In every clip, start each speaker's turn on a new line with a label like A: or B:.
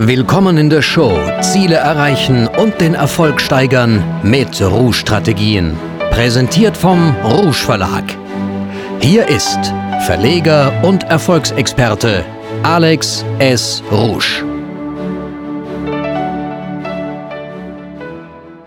A: Willkommen in der Show Ziele erreichen und den Erfolg steigern mit Rouge-Strategien. Präsentiert vom Rouge Verlag. Hier ist Verleger und Erfolgsexperte Alex S. Rouge.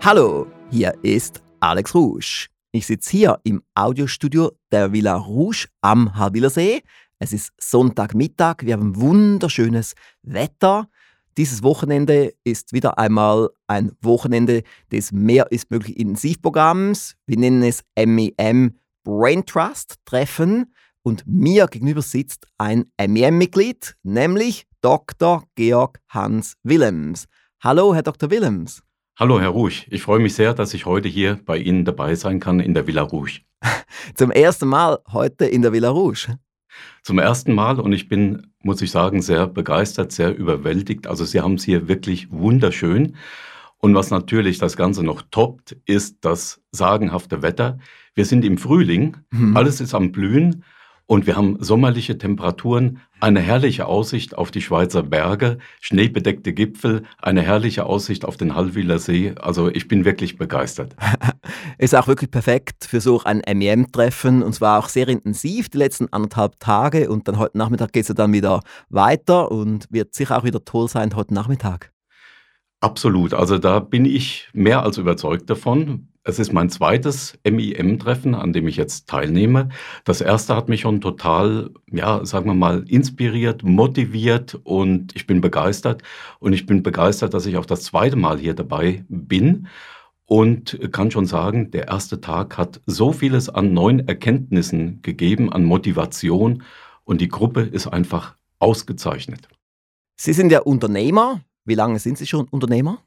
B: Hallo, hier ist Alex Rouge. Ich sitze hier im Audiostudio der Villa Rouge am Halbilersee. Es ist Sonntagmittag, wir haben wunderschönes Wetter. Dieses Wochenende ist wieder einmal ein Wochenende des Mehr ist möglich Intensivprogramms. Wir nennen es MEM Brain Trust Treffen. Und mir gegenüber sitzt ein MEM-Mitglied, nämlich Dr. Georg Hans Willems. Hallo, Herr Dr. Willems.
C: Hallo, Herr Ruch. Ich freue mich sehr, dass ich heute hier bei Ihnen dabei sein kann in der Villa Rouge.
B: Zum ersten Mal heute in der Villa Rouge.
C: Zum ersten Mal und ich bin, muss ich sagen, sehr begeistert, sehr überwältigt. Also Sie haben es hier wirklich wunderschön. Und was natürlich das Ganze noch toppt, ist das sagenhafte Wetter. Wir sind im Frühling, mhm. alles ist am Blühen und wir haben sommerliche Temperaturen, eine herrliche Aussicht auf die Schweizer Berge, schneebedeckte Gipfel, eine herrliche Aussicht auf den Hallwiler See. Also ich bin wirklich begeistert.
B: Ist auch wirklich perfekt für so ein MEM-Treffen und zwar auch sehr intensiv die letzten anderthalb Tage und dann heute Nachmittag geht es dann wieder weiter und wird sicher auch wieder toll sein heute Nachmittag.
C: Absolut. Also da bin ich mehr als überzeugt davon. Es ist mein zweites MIM-Treffen, an dem ich jetzt teilnehme. Das erste hat mich schon total, ja, sagen wir mal, inspiriert, motiviert und ich bin begeistert. Und ich bin begeistert, dass ich auch das zweite Mal hier dabei bin und kann schon sagen, der erste Tag hat so vieles an neuen Erkenntnissen gegeben, an Motivation und die Gruppe ist einfach ausgezeichnet.
B: Sie sind ja Unternehmer. Wie lange sind Sie schon Unternehmer?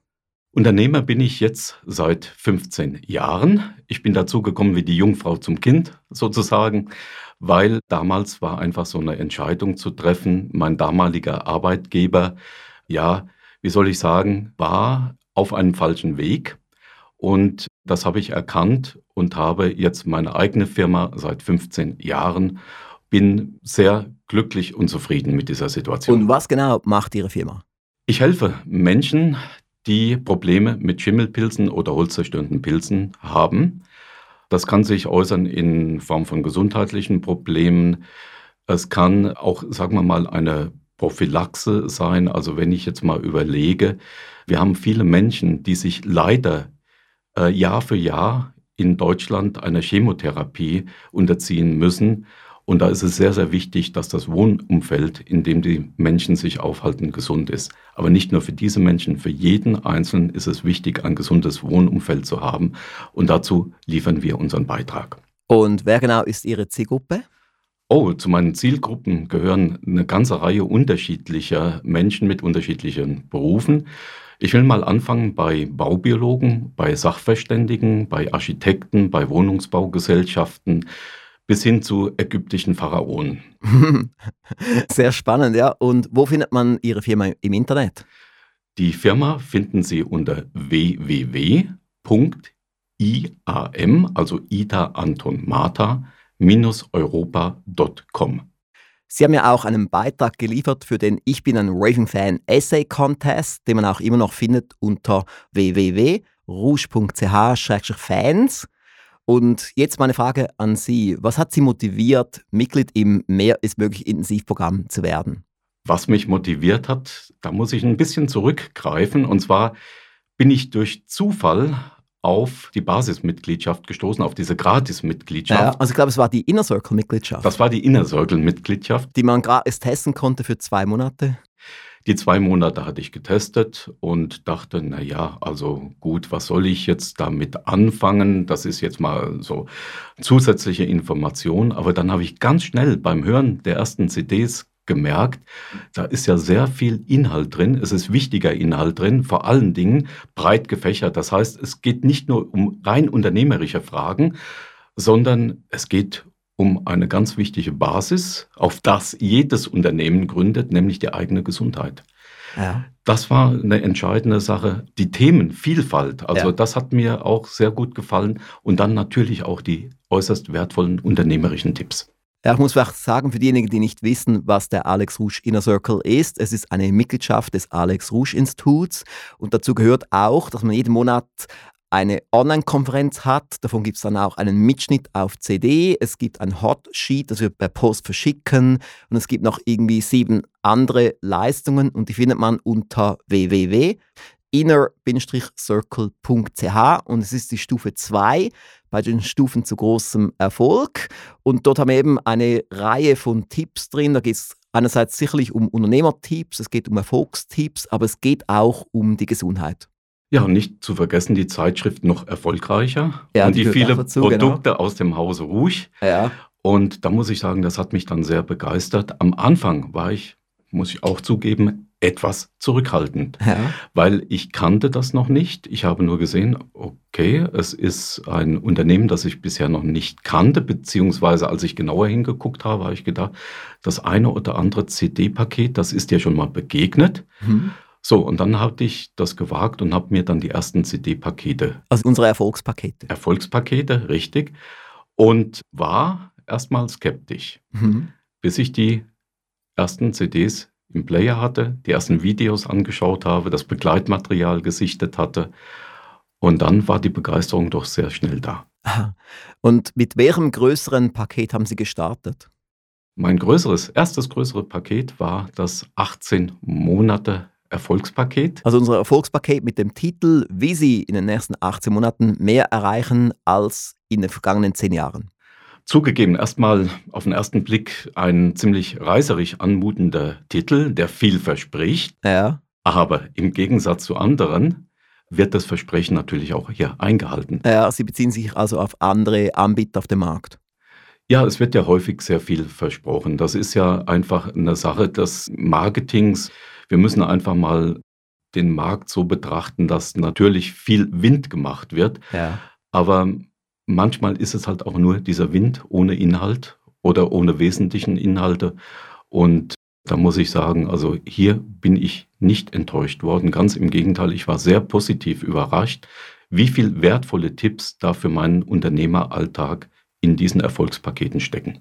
C: Unternehmer bin ich jetzt seit 15 Jahren. Ich bin dazu gekommen wie die Jungfrau zum Kind sozusagen, weil damals war einfach so eine Entscheidung zu treffen. Mein damaliger Arbeitgeber, ja, wie soll ich sagen, war auf einem falschen Weg. Und das habe ich erkannt und habe jetzt meine eigene Firma seit 15 Jahren. Bin sehr glücklich und zufrieden mit dieser Situation.
B: Und was genau macht Ihre Firma?
C: Ich helfe Menschen, die Probleme mit Schimmelpilzen oder holzzerstörenden Pilzen haben. Das kann sich äußern in Form von gesundheitlichen Problemen. Es kann auch, sagen wir mal, eine Prophylaxe sein. Also wenn ich jetzt mal überlege, wir haben viele Menschen, die sich leider äh, Jahr für Jahr in Deutschland einer Chemotherapie unterziehen müssen und da ist es sehr, sehr wichtig, dass das Wohnumfeld, in dem die Menschen sich aufhalten, gesund ist. Aber nicht nur für diese Menschen, für jeden Einzelnen ist es wichtig, ein gesundes Wohnumfeld zu haben. Und dazu liefern wir unseren Beitrag.
B: Und wer genau ist Ihre Zielgruppe?
C: Oh, zu meinen Zielgruppen gehören eine ganze Reihe unterschiedlicher Menschen mit unterschiedlichen Berufen. Ich will mal anfangen bei Baubiologen, bei Sachverständigen, bei Architekten, bei Wohnungsbaugesellschaften, bis hin zu ägyptischen Pharaonen.
B: Sehr spannend, ja. Und wo findet man Ihre Firma im Internet?
C: Die Firma finden Sie unter www.iam, also Ida Anton Martha, europa.com.
B: Sie haben ja auch einen Beitrag geliefert für den Ich bin ein Raving Fan Essay Contest, den man auch immer noch findet unter www.rouge.ch-fans. Und jetzt meine Frage an Sie. Was hat Sie motiviert, Mitglied im Mehr ist möglich Intensivprogramm zu werden?
C: Was mich motiviert hat, da muss ich ein bisschen zurückgreifen. Und zwar bin ich durch Zufall auf die Basismitgliedschaft gestoßen, auf diese Gratismitgliedschaft. Ja,
B: also ich glaube, es war die Inner Circle-Mitgliedschaft.
C: Das war die Inner Circle-Mitgliedschaft.
B: Die man gratis testen konnte für zwei Monate.
C: Die zwei Monate hatte ich getestet und dachte, na ja, also gut, was soll ich jetzt damit anfangen? Das ist jetzt mal so zusätzliche Information. Aber dann habe ich ganz schnell beim Hören der ersten CDs gemerkt, da ist ja sehr viel Inhalt drin. Es ist wichtiger Inhalt drin, vor allen Dingen breit gefächert. Das heißt, es geht nicht nur um rein unternehmerische Fragen, sondern es geht um eine ganz wichtige Basis, auf das jedes Unternehmen gründet, nämlich die eigene Gesundheit. Ja. Das war eine entscheidende Sache. Die Themenvielfalt, also ja. das hat mir auch sehr gut gefallen. Und dann natürlich auch die äußerst wertvollen unternehmerischen Tipps.
B: Ja, ich muss vielleicht sagen, für diejenigen, die nicht wissen, was der Alex Rouge Inner Circle ist, es ist eine Mitgliedschaft des Alex Rouge Instituts und dazu gehört auch, dass man jeden Monat eine Online-Konferenz hat. Davon gibt es dann auch einen Mitschnitt auf CD. Es gibt ein Hotsheet, das wir per Post verschicken. Und es gibt noch irgendwie sieben andere Leistungen und die findet man unter www inner-circle.ch und es ist die Stufe 2 bei den Stufen zu großem Erfolg. Und dort haben wir eben eine Reihe von Tipps drin. Da geht es einerseits sicherlich um Unternehmertipps, es geht um Erfolgstipps, aber es geht auch um die Gesundheit.
C: Ja, und nicht zu vergessen die Zeitschrift noch erfolgreicher ja, und die, die viele dazu, genau. Produkte genau. aus dem Hause Rouge. Ja. Und da muss ich sagen, das hat mich dann sehr begeistert. Am Anfang war ich, muss ich auch zugeben, etwas zurückhaltend, ja. weil ich kannte das noch nicht. Ich habe nur gesehen, okay, es ist ein Unternehmen, das ich bisher noch nicht kannte, beziehungsweise als ich genauer hingeguckt habe, habe ich gedacht, das eine oder andere CD-Paket, das ist dir schon mal begegnet. Mhm. So, und dann hatte ich das gewagt und habe mir dann die ersten CD-Pakete.
B: Also unsere Erfolgspakete.
C: Erfolgspakete, richtig. Und war erstmal skeptisch, mhm. bis ich die ersten CDs im Player hatte, die ersten Videos angeschaut habe, das Begleitmaterial gesichtet hatte. Und dann war die Begeisterung doch sehr schnell da.
B: Und mit welchem größeren Paket haben Sie gestartet?
C: Mein größeres, erstes größeres Paket war das 18 Monate Erfolgspaket.
B: Also unser Erfolgspaket mit dem Titel, wie Sie in den nächsten 18 Monaten mehr erreichen als in den vergangenen 10 Jahren.
C: Zugegeben, erstmal auf den ersten Blick ein ziemlich reißerisch anmutender Titel, der viel verspricht. Ja. Aber im Gegensatz zu anderen wird das Versprechen natürlich auch hier eingehalten.
B: Ja, Sie beziehen sich also auf andere Anbieter auf dem Markt.
C: Ja, es wird ja häufig sehr viel versprochen. Das ist ja einfach eine Sache des Marketings. Wir müssen einfach mal den Markt so betrachten, dass natürlich viel Wind gemacht wird. Ja. Aber manchmal ist es halt auch nur dieser Wind ohne Inhalt oder ohne wesentlichen Inhalte. Und da muss ich sagen, also hier bin ich nicht enttäuscht worden. Ganz im Gegenteil, ich war sehr positiv überrascht, wie viel wertvolle Tipps da für meinen Unternehmeralltag in diesen Erfolgspaketen stecken.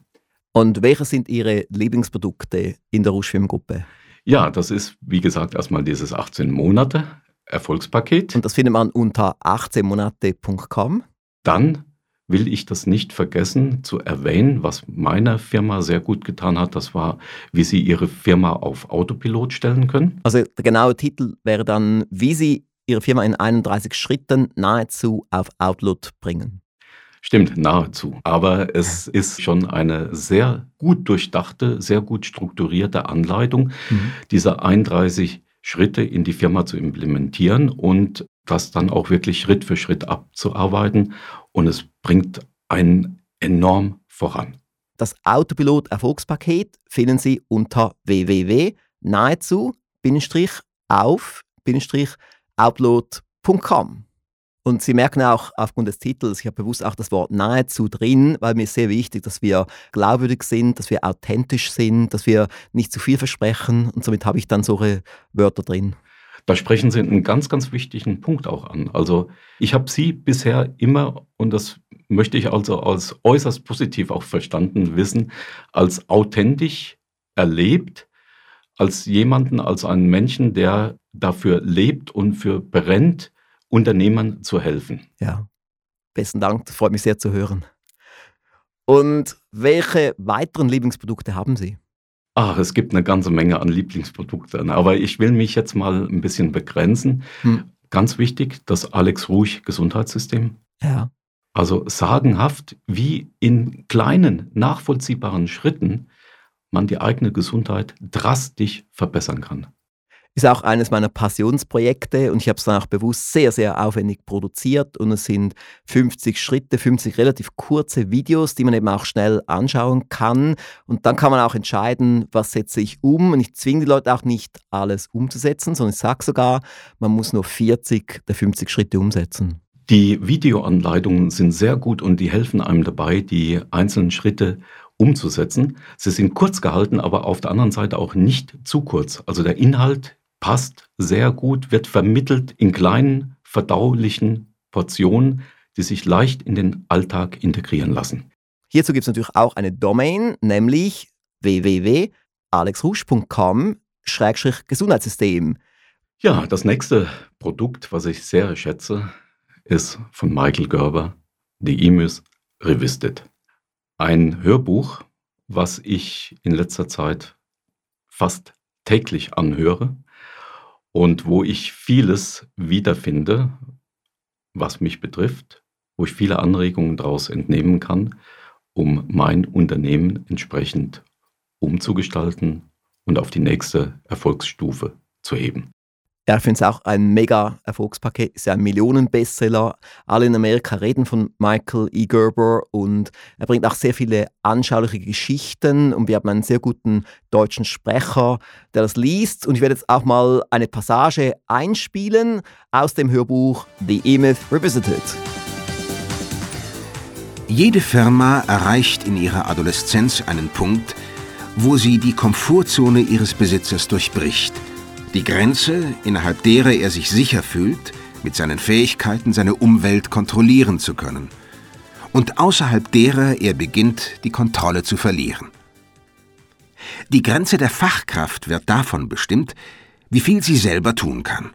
B: Und welche sind Ihre Lieblingsprodukte in der Rouge-Film-Gruppe?
C: Ja, das ist, wie gesagt, erstmal dieses 18 Monate Erfolgspaket.
B: Und das findet man unter 18monate.com.
C: Dann will ich das nicht vergessen zu erwähnen, was meiner Firma sehr gut getan hat. Das war, wie Sie Ihre Firma auf Autopilot stellen können.
B: Also der genaue Titel wäre dann, wie Sie Ihre Firma in 31 Schritten nahezu auf Outload bringen.
C: Stimmt, nahezu. Aber es ist schon eine sehr gut durchdachte, sehr gut strukturierte Anleitung, mhm. diese 31 Schritte in die Firma zu implementieren und das dann auch wirklich Schritt für Schritt abzuarbeiten und es bringt einen enorm voran.
B: Das Autopilot Erfolgspaket finden Sie unter www.nahezu-auf-upload.com. Und Sie merken auch aufgrund des Titels, ich habe bewusst auch das Wort nahezu drin, weil mir ist sehr wichtig, dass wir glaubwürdig sind, dass wir authentisch sind, dass wir nicht zu viel versprechen und somit habe ich dann solche Wörter drin.
C: Da sprechen Sie einen ganz, ganz wichtigen Punkt auch an. Also ich habe Sie bisher immer, und das möchte ich also als äußerst positiv auch verstanden wissen, als authentisch erlebt, als jemanden, als einen Menschen, der dafür lebt und für brennt, Unternehmern zu helfen.
B: Ja, besten Dank, das freut mich sehr zu hören. Und welche weiteren Lieblingsprodukte haben Sie?
C: Ach, es gibt eine ganze Menge an Lieblingsprodukten, aber ich will mich jetzt mal ein bisschen begrenzen. Hm. Ganz wichtig, das Alex Ruhig Gesundheitssystem.
B: Ja.
C: Also sagenhaft, wie in kleinen, nachvollziehbaren Schritten man die eigene Gesundheit drastisch verbessern kann.
B: Ist auch eines meiner Passionsprojekte und ich habe es dann auch bewusst sehr, sehr aufwendig produziert und es sind 50 Schritte, 50 relativ kurze Videos, die man eben auch schnell anschauen kann und dann kann man auch entscheiden, was setze ich um und ich zwinge die Leute auch nicht alles umzusetzen, sondern ich sage sogar, man muss nur 40 der 50 Schritte umsetzen.
C: Die Videoanleitungen sind sehr gut und die helfen einem dabei, die einzelnen Schritte umzusetzen. Sie sind kurz gehalten, aber auf der anderen Seite auch nicht zu kurz. Also der Inhalt passt sehr gut, wird vermittelt in kleinen, verdaulichen Portionen, die sich leicht in den Alltag integrieren lassen.
B: Hierzu gibt es natürlich auch eine Domain, nämlich www.alexrusch.com-gesundheitssystem.
C: Ja, das nächste Produkt, was ich sehr schätze, ist von Michael Gerber, The Emus Revisited. Ein Hörbuch, was ich in letzter Zeit fast täglich anhöre und wo ich vieles wiederfinde, was mich betrifft, wo ich viele Anregungen daraus entnehmen kann, um mein Unternehmen entsprechend umzugestalten und auf die nächste Erfolgsstufe zu heben.
B: Ja, ich finde es auch ein mega Erfolgspaket, ist ja ein Millionenbestseller. Alle in Amerika reden von Michael E. Gerber und er bringt auch sehr viele anschauliche Geschichten und wir haben einen sehr guten deutschen Sprecher, der das liest. Und ich werde jetzt auch mal eine Passage einspielen aus dem Hörbuch The E-Myth Revisited.
D: Jede Firma erreicht in ihrer Adoleszenz einen Punkt, wo sie die Komfortzone ihres Besitzers durchbricht – die Grenze, innerhalb derer er sich sicher fühlt, mit seinen Fähigkeiten seine Umwelt kontrollieren zu können. Und außerhalb derer er beginnt, die Kontrolle zu verlieren. Die Grenze der Fachkraft wird davon bestimmt, wie viel sie selber tun kann.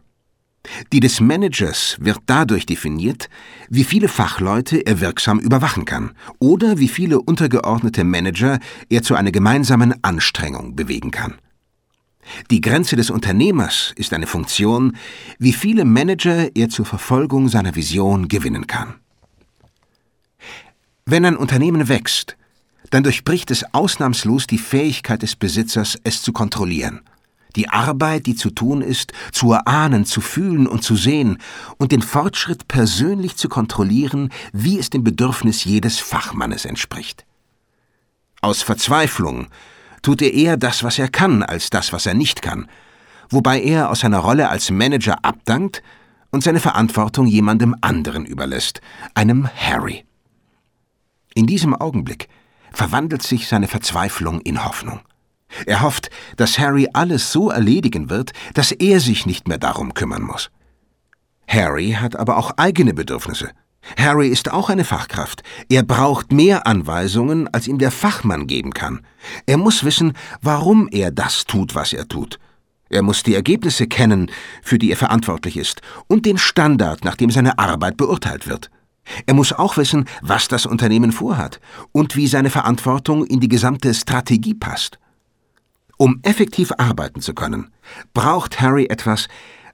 D: Die des Managers wird dadurch definiert, wie viele Fachleute er wirksam überwachen kann oder wie viele untergeordnete Manager er zu einer gemeinsamen Anstrengung bewegen kann. Die Grenze des Unternehmers ist eine Funktion, wie viele Manager er zur Verfolgung seiner Vision gewinnen kann. Wenn ein Unternehmen wächst, dann durchbricht es ausnahmslos die Fähigkeit des Besitzers, es zu kontrollieren. Die Arbeit, die zu tun ist, zu erahnen, zu fühlen und zu sehen und den Fortschritt persönlich zu kontrollieren, wie es dem Bedürfnis jedes Fachmannes entspricht. Aus Verzweiflung tut er eher das, was er kann, als das, was er nicht kann, wobei er aus seiner Rolle als Manager abdankt und seine Verantwortung jemandem anderen überlässt, einem Harry. In diesem Augenblick verwandelt sich seine Verzweiflung in Hoffnung. Er hofft, dass Harry alles so erledigen wird, dass er sich nicht mehr darum kümmern muss. Harry hat aber auch eigene Bedürfnisse. Harry ist auch eine Fachkraft. Er braucht mehr Anweisungen, als ihm der Fachmann geben kann. Er muss wissen, warum er das tut, was er tut. Er muss die Ergebnisse kennen, für die er verantwortlich ist, und den Standard, nach dem seine Arbeit beurteilt wird. Er muss auch wissen, was das Unternehmen vorhat und wie seine Verantwortung in die gesamte Strategie passt. Um effektiv arbeiten zu können, braucht Harry etwas,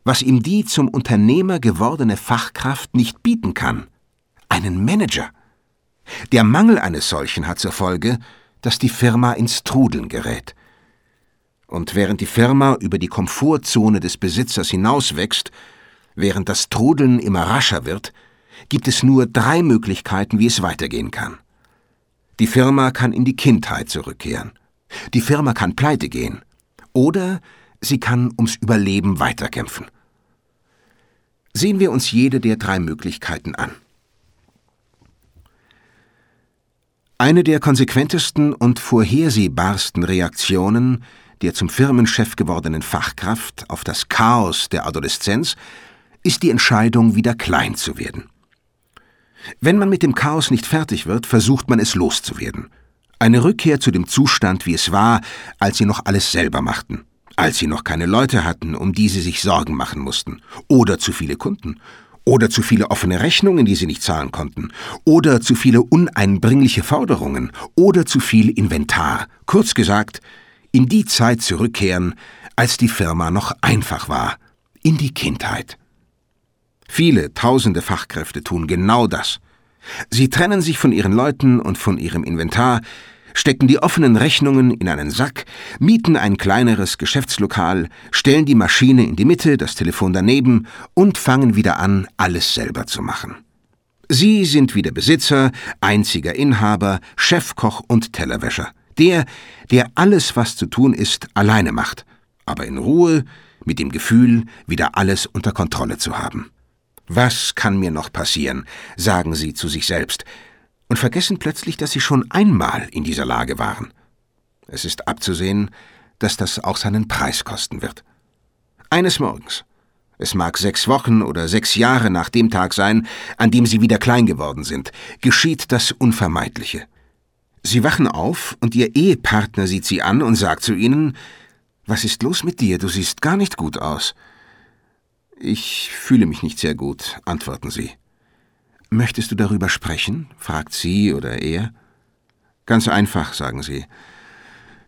D: was ihm die zum Unternehmer gewordene Fachkraft nicht bieten kann einen Manager. Der Mangel eines solchen hat zur Folge, dass die Firma ins Trudeln gerät. Und während die Firma über die Komfortzone des Besitzers hinauswächst, während das Trudeln immer rascher wird, gibt es nur drei Möglichkeiten, wie es weitergehen kann. Die Firma kann in die Kindheit zurückkehren. Die Firma kann pleite gehen. Oder sie kann ums Überleben weiterkämpfen. Sehen wir uns jede der drei Möglichkeiten an. Eine der konsequentesten und vorhersehbarsten Reaktionen der zum Firmenchef gewordenen Fachkraft auf das Chaos der Adoleszenz ist die Entscheidung, wieder klein zu werden. Wenn man mit dem Chaos nicht fertig wird, versucht man es loszuwerden. Eine Rückkehr zu dem Zustand, wie es war, als sie noch alles selber machten, als sie noch keine Leute hatten, um die sie sich Sorgen machen mussten, oder zu viele Kunden, oder zu viele offene Rechnungen, die sie nicht zahlen konnten. Oder zu viele uneinbringliche Forderungen. Oder zu viel Inventar. Kurz gesagt, in die Zeit zurückkehren, als die Firma noch einfach war. In die Kindheit. Viele tausende Fachkräfte tun genau das. Sie trennen sich von ihren Leuten und von ihrem Inventar, stecken die offenen Rechnungen in einen Sack, mieten ein kleineres Geschäftslokal, stellen die Maschine in die Mitte, das Telefon daneben und fangen wieder an, alles selber zu machen. Sie sind wieder Besitzer, einziger Inhaber, Chefkoch und Tellerwäscher. Der, der alles, was zu tun ist, alleine macht, aber in Ruhe, mit dem Gefühl, wieder alles unter Kontrolle zu haben. Was kann mir noch passieren? sagen sie zu sich selbst, und vergessen plötzlich, dass sie schon einmal in dieser Lage waren. Es ist abzusehen, dass das auch seinen Preis kosten wird. Eines Morgens, es mag sechs Wochen oder sechs Jahre nach dem Tag sein, an dem sie wieder klein geworden sind, geschieht das Unvermeidliche. Sie wachen auf und Ihr Ehepartner sieht Sie an und sagt zu Ihnen, was ist los mit dir? Du siehst gar nicht gut aus. Ich fühle mich nicht sehr gut, antworten Sie. Möchtest du darüber sprechen? fragt sie oder er. Ganz einfach, sagen Sie.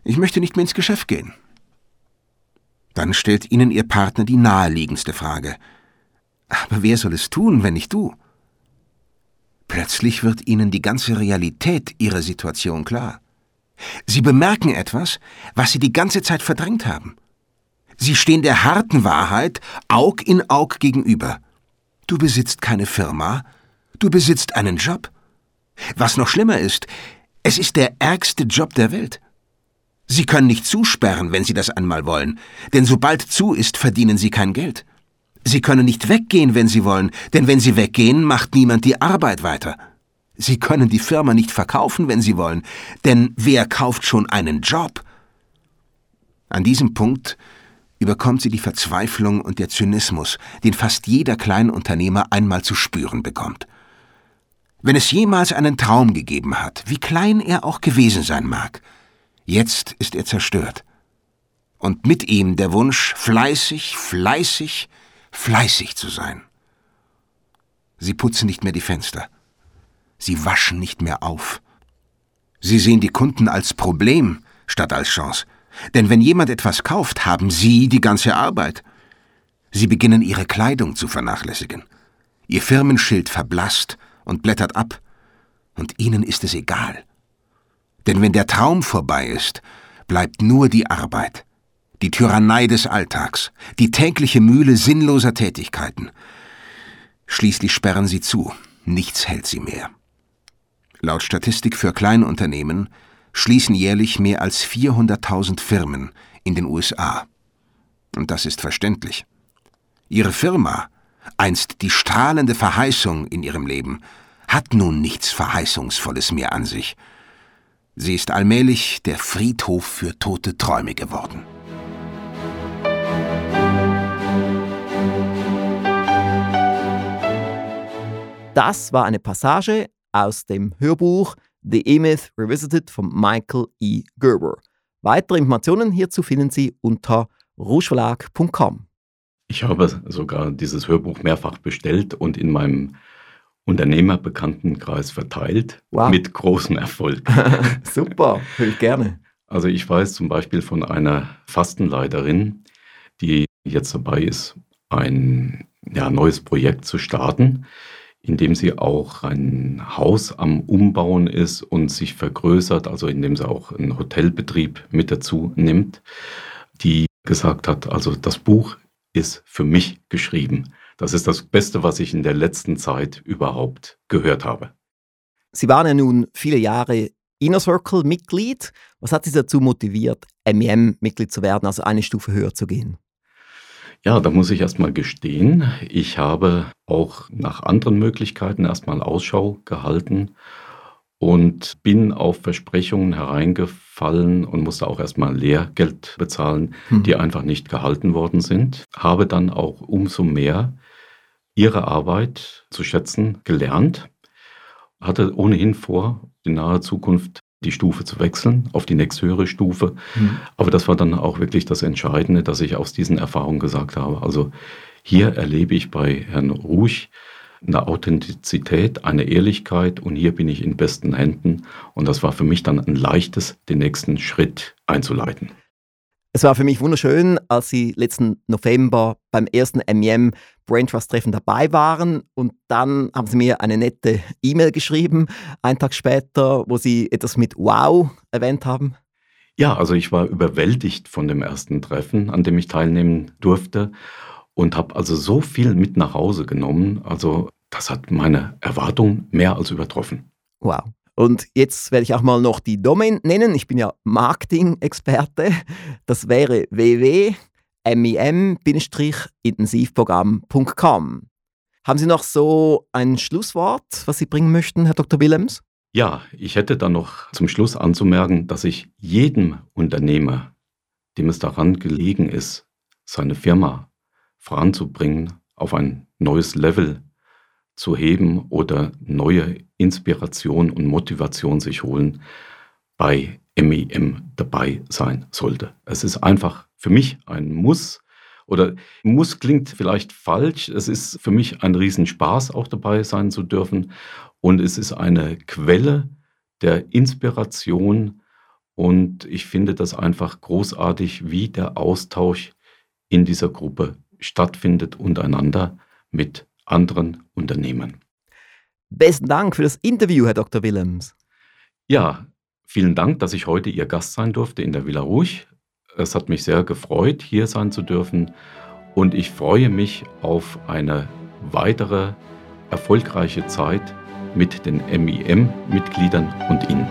D: Ich möchte nicht mehr ins Geschäft gehen. Dann stellt Ihnen Ihr Partner die naheliegendste Frage. Aber wer soll es tun, wenn nicht du? Plötzlich wird Ihnen die ganze Realität Ihrer Situation klar. Sie bemerken etwas, was Sie die ganze Zeit verdrängt haben. Sie stehen der harten Wahrheit Aug in Aug gegenüber. Du besitzt keine Firma, du besitzt einen Job. Was noch schlimmer ist, es ist der ärgste Job der Welt. Sie können nicht zusperren, wenn Sie das einmal wollen, denn sobald zu ist, verdienen Sie kein Geld. Sie können nicht weggehen, wenn Sie wollen, denn wenn Sie weggehen, macht niemand die Arbeit weiter. Sie können die Firma nicht verkaufen, wenn Sie wollen, denn wer kauft schon einen Job? An diesem Punkt überkommt sie die Verzweiflung und der Zynismus, den fast jeder Kleinunternehmer einmal zu spüren bekommt. Wenn es jemals einen Traum gegeben hat, wie klein er auch gewesen sein mag, jetzt ist er zerstört. Und mit ihm der Wunsch, fleißig, fleißig, fleißig zu sein. Sie putzen nicht mehr die Fenster. Sie waschen nicht mehr auf. Sie sehen die Kunden als Problem statt als Chance. Denn wenn jemand etwas kauft, haben Sie die ganze Arbeit. Sie beginnen Ihre Kleidung zu vernachlässigen. Ihr Firmenschild verblasst und blättert ab. Und Ihnen ist es egal. Denn wenn der Traum vorbei ist, bleibt nur die Arbeit, die Tyrannei des Alltags, die tägliche Mühle sinnloser Tätigkeiten. Schließlich sperren sie zu, nichts hält sie mehr. Laut Statistik für Kleinunternehmen schließen jährlich mehr als 400.000 Firmen in den USA. Und das ist verständlich. Ihre Firma, einst die strahlende Verheißung in ihrem Leben, hat nun nichts Verheißungsvolles mehr an sich. Sie ist allmählich der Friedhof für tote Träume geworden.
B: Das war eine Passage aus dem Hörbuch The E-Myth Revisited von Michael E. Gerber. Weitere Informationen hierzu finden Sie unter rougeverlag.com.
C: Ich habe sogar dieses Hörbuch mehrfach bestellt und in meinem Unternehmerbekanntenkreis verteilt, wow. mit großem Erfolg.
B: Super, höre ich gerne.
C: Also ich weiß zum Beispiel von einer Fastenleiterin, die jetzt dabei ist, ein ja, neues Projekt zu starten indem sie auch ein Haus am Umbauen ist und sich vergrößert, also indem sie auch einen Hotelbetrieb mit dazu nimmt, die gesagt hat, also das Buch ist für mich geschrieben. Das ist das Beste, was ich in der letzten Zeit überhaupt gehört habe.
B: Sie waren ja nun viele Jahre Inner Circle-Mitglied. Was hat Sie dazu motiviert, MEM-Mitglied zu werden, also eine Stufe höher zu gehen?
C: Ja, da muss ich erstmal gestehen, ich habe auch nach anderen Möglichkeiten erstmal Ausschau gehalten und bin auf Versprechungen hereingefallen und musste auch erstmal Lehrgeld bezahlen, hm. die einfach nicht gehalten worden sind. Habe dann auch umso mehr ihre Arbeit zu schätzen gelernt, hatte ohnehin vor, in naher Zukunft die Stufe zu wechseln auf die nächsthöhere Stufe. Mhm. Aber das war dann auch wirklich das Entscheidende, dass ich aus diesen Erfahrungen gesagt habe. Also hier erlebe ich bei Herrn Ruch eine Authentizität, eine Ehrlichkeit und hier bin ich in besten Händen. Und das war für mich dann ein leichtes, den nächsten Schritt einzuleiten.
B: Es war für mich wunderschön, als Sie letzten November beim ersten MEM Brain Trust Treffen dabei waren und dann haben Sie mir eine nette E-Mail geschrieben, einen Tag später, wo Sie etwas mit Wow erwähnt haben.
C: Ja, also ich war überwältigt von dem ersten Treffen, an dem ich teilnehmen durfte und habe also so viel mit nach Hause genommen. Also das hat meine Erwartungen mehr als übertroffen.
B: Wow. Und jetzt werde ich auch mal noch die Domain nennen. Ich bin ja Marketing-Experte. Das wäre www.mim-intensivprogramm.com. Haben Sie noch so ein Schlusswort, was Sie bringen möchten, Herr Dr. Willems?
C: Ja, ich hätte dann noch zum Schluss anzumerken, dass ich jedem Unternehmer, dem es daran gelegen ist, seine Firma voranzubringen, auf ein neues Level zu heben oder neue Inspiration und Motivation sich holen, bei MIM dabei sein sollte. Es ist einfach für mich ein Muss. Oder Muss klingt vielleicht falsch. Es ist für mich ein Riesenspaß, auch dabei sein zu dürfen. Und es ist eine Quelle der Inspiration. Und ich finde das einfach großartig, wie der Austausch in dieser Gruppe stattfindet untereinander mit anderen Unternehmen.
B: Besten Dank für das Interview, Herr Dr. Willems.
C: Ja, vielen Dank, dass ich heute Ihr Gast sein durfte in der Villa Rouge. Es hat mich sehr gefreut, hier sein zu dürfen und ich freue mich auf eine weitere erfolgreiche Zeit mit den MIM-Mitgliedern und Ihnen.